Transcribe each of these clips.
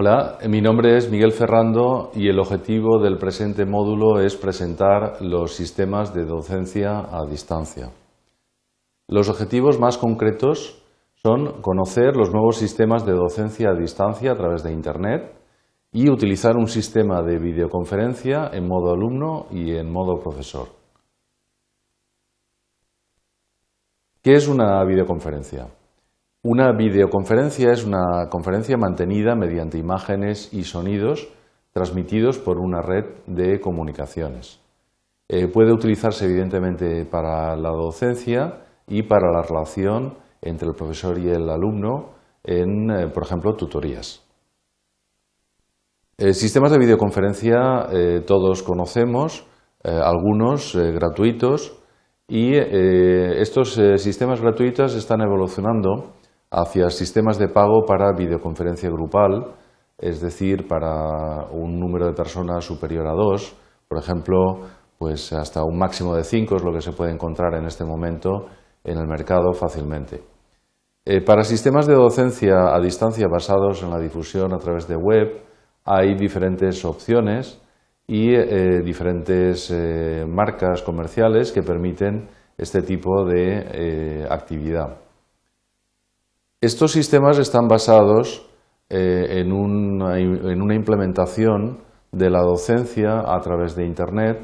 Hola, mi nombre es Miguel Ferrando y el objetivo del presente módulo es presentar los sistemas de docencia a distancia. Los objetivos más concretos son conocer los nuevos sistemas de docencia a distancia a través de Internet y utilizar un sistema de videoconferencia en modo alumno y en modo profesor. ¿Qué es una videoconferencia? Una videoconferencia es una conferencia mantenida mediante imágenes y sonidos transmitidos por una red de comunicaciones. Eh, puede utilizarse evidentemente para la docencia y para la relación entre el profesor y el alumno en, eh, por ejemplo, tutorías. Eh, sistemas de videoconferencia todos conocemos, algunos gratuitos, y estos sistemas gratuitos están evolucionando hacia sistemas de pago para videoconferencia grupal, es decir, para un número de personas superior a dos, por ejemplo, pues hasta un máximo de cinco es lo que se puede encontrar en este momento en el mercado fácilmente. Eh, para sistemas de docencia a distancia basados en la difusión a través de web hay diferentes opciones y eh, diferentes eh, marcas comerciales que permiten este tipo de actividad. Estos sistemas están basados eh, en, una, implementación de la docencia a través de Internet,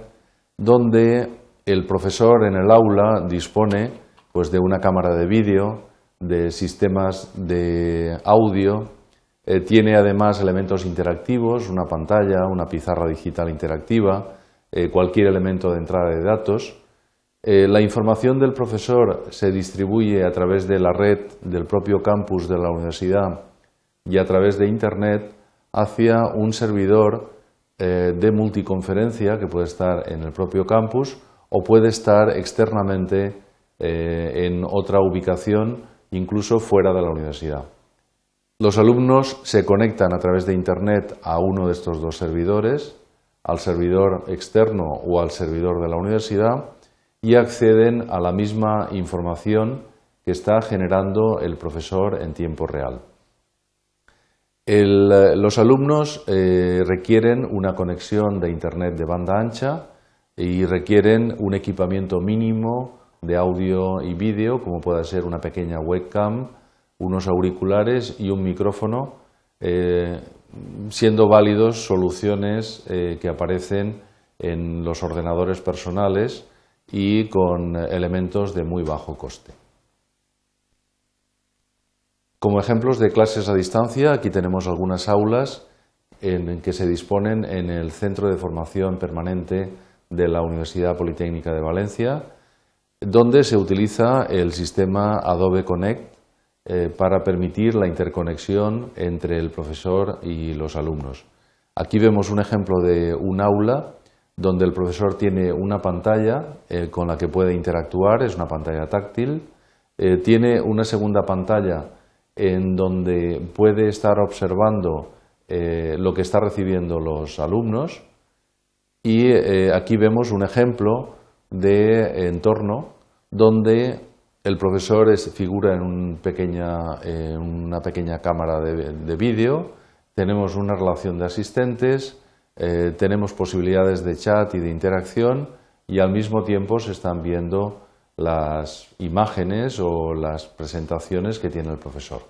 donde el profesor en el aula dispone pues, de una cámara de vídeo, de sistemas de audio, eh, tiene además elementos interactivos, una pantalla, una pizarra digital interactiva, eh, cualquier elemento de entrada de datos, eh, la información del profesor se distribuye a través de la red del propio campus de la universidad y a través de Internet hacia un servidor eh, de multiconferencia que puede estar en el propio campus o puede estar externamente eh, en otra ubicación, incluso fuera de la universidad. Los alumnos se conectan a través de Internet a uno de estos dos servidores, al servidor externo o al servidor de la universidad, y acceden a la misma información que está generando el profesor en tiempo real. Eh, los alumnos eh, requieren una conexión de Internet de banda ancha y requieren un equipamiento mínimo de audio y vídeo, como puede ser una pequeña webcam, unos auriculares y un micrófono, eh, siendo válidos soluciones que aparecen en los ordenadores personales y con elementos de muy bajo coste. Como ejemplos de clases a distancia, aquí tenemos algunas aulas en que se disponen en el Centro de Formación Permanente de la Universidad Politécnica de Valencia, donde se utiliza el sistema Adobe Connect eh, para permitir la interconexión entre el profesor y los alumnos. Aquí vemos un ejemplo de un aula donde el profesor tiene una pantalla eh, con la que puede interactuar, es una pantalla táctil, eh, tiene una segunda pantalla en donde puede estar observando eh, lo que están recibiendo los alumnos. Y aquí vemos un ejemplo de entorno donde el profesor figura en, una pequeña cámara de vídeo, tenemos una relación de asistentes, eh, tenemos posibilidades de chat y de interacción y al mismo tiempo se están viendo las imágenes o las presentaciones que tiene el profesor.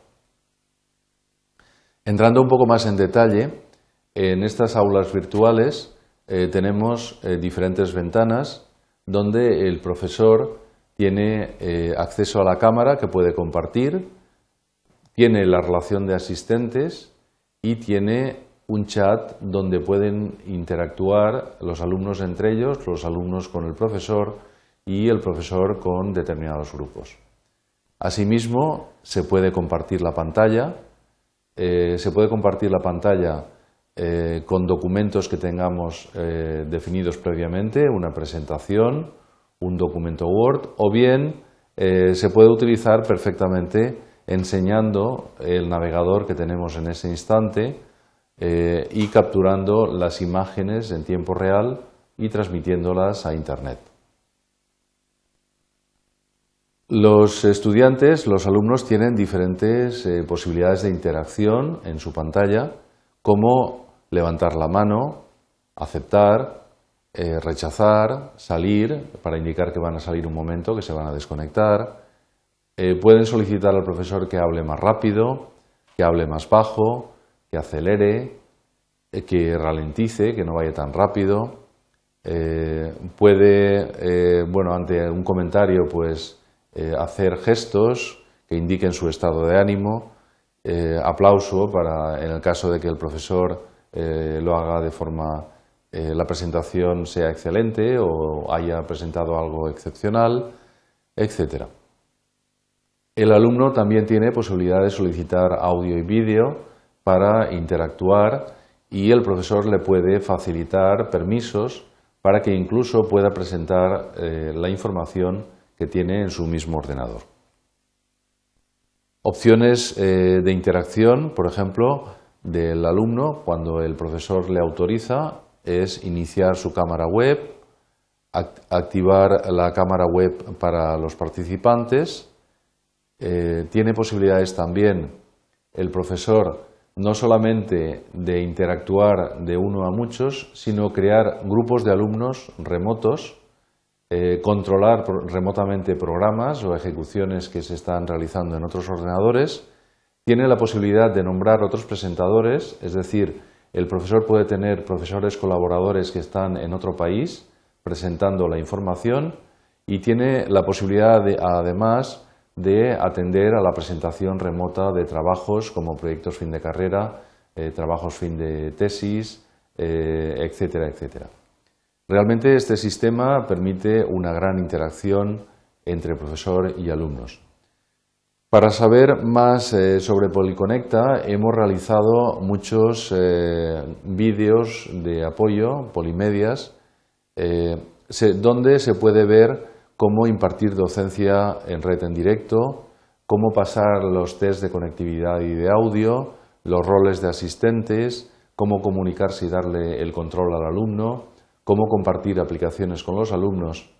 Entrando un poco más en detalle, en estas aulas virtuales eh, tenemos eh, diferentes ventanas donde el profesor tiene acceso a la cámara que puede compartir, tiene la relación de asistentes y tiene un chat donde pueden interactuar los alumnos entre ellos, los alumnos con el profesor y el profesor con determinados grupos. Asimismo, se puede compartir la pantalla, eh, se puede compartir la pantalla eh, con documentos que tengamos eh, definidos previamente, una presentación, un documento Word, o bien se puede utilizar perfectamente enseñando el navegador que tenemos en ese instante, eh, y capturando las imágenes en tiempo real y transmitiéndolas a Internet. Los estudiantes, los alumnos, tienen diferentes eh, posibilidades de interacción en su pantalla como levantar la mano, aceptar, eh, rechazar, salir, para indicar que van a salir un momento, que se van a desconectar. Pueden solicitar al profesor que hable más rápido, que hable más bajo, que acelere, eh, que ralentice, que no vaya tan rápido. puede, bueno, ante un comentario, pues hacer gestos que indiquen su estado de ánimo. aplauso para, en el caso de que el profesor lo haga de forma eh, la presentación sea excelente o haya presentado algo excepcional, etc. El alumno también tiene posibilidad de solicitar audio y vídeo para interactuar y el profesor le puede facilitar permisos para que incluso pueda presentar eh, la información que tiene en su mismo ordenador. Opciones eh, de interacción, por ejemplo, del alumno cuando el profesor le autoriza es iniciar su cámara web, activar la cámara web para los participantes. Eh, tiene posibilidades también el profesor no solamente de interactuar de uno a muchos, sino crear grupos de alumnos remotos, eh, controlar remotamente programas o ejecuciones que se están realizando en otros ordenadores. Tiene la posibilidad de nombrar otros presentadores, es decir, el profesor puede tener profesores colaboradores que están en otro país presentando la información y tiene la posibilidad, además, de atender a la presentación remota de trabajos como proyectos fin de carrera, eh, trabajos fin de tesis, eh, etcétera, etcétera. Realmente este sistema permite una gran interacción entre profesor y alumnos. Para saber más eh, sobre Policonecta hemos realizado muchos eh, vídeos de apoyo, polimedias, donde se puede ver cómo impartir docencia en red en directo, cómo pasar los test de conectividad y de audio, los roles de asistentes, cómo comunicarse y darle el control al alumno, cómo compartir aplicaciones con los alumnos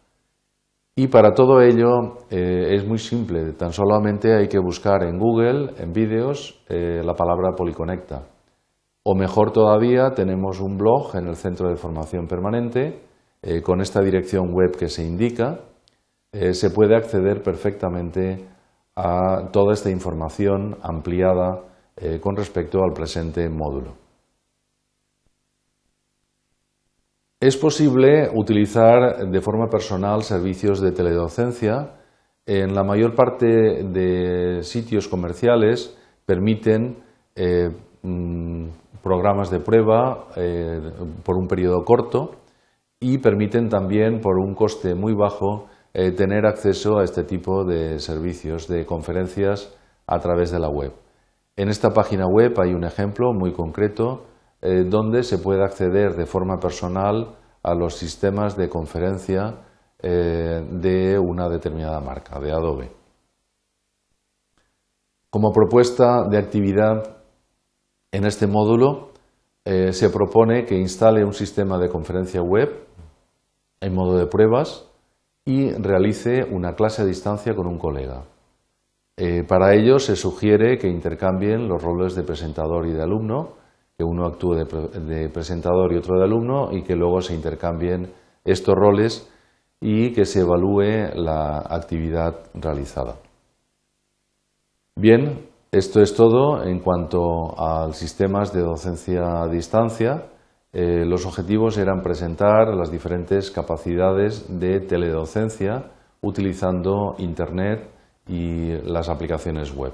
y para todo ello eh, es muy simple, tan solamente hay que buscar en Google, en vídeos, eh, la palabra Policonecta. O mejor todavía, tenemos un blog en el Centro de Formación Permanente eh, con esta dirección web que se indica. Se puede acceder perfectamente a toda esta información ampliada con respecto al presente módulo. Es posible utilizar de forma personal servicios de teledocencia. En la mayor parte de sitios comerciales permiten eh, mm, programas de prueba eh, por un periodo corto y permiten también, por un coste muy bajo, eh, tener acceso a este tipo de servicios de conferencias a través de la web. En esta página web hay un ejemplo muy concreto eh, donde se puede acceder de forma personal a los sistemas de conferencia eh, de una determinada marca, de Adobe. Como propuesta de actividad en este módulo, se propone que instale un sistema de conferencia web en modo de pruebas y realice una clase a distancia con un colega. para ello se sugiere que intercambien los roles de presentador y de alumno que uno actúe de, presentador y otro de alumno y que luego se intercambien estos roles y que se evalúe la actividad realizada. Bien, esto es todo en cuanto a sistemas de docencia a distancia. Eh, los objetivos eran presentar las diferentes capacidades de teledocencia utilizando Internet y las aplicaciones web.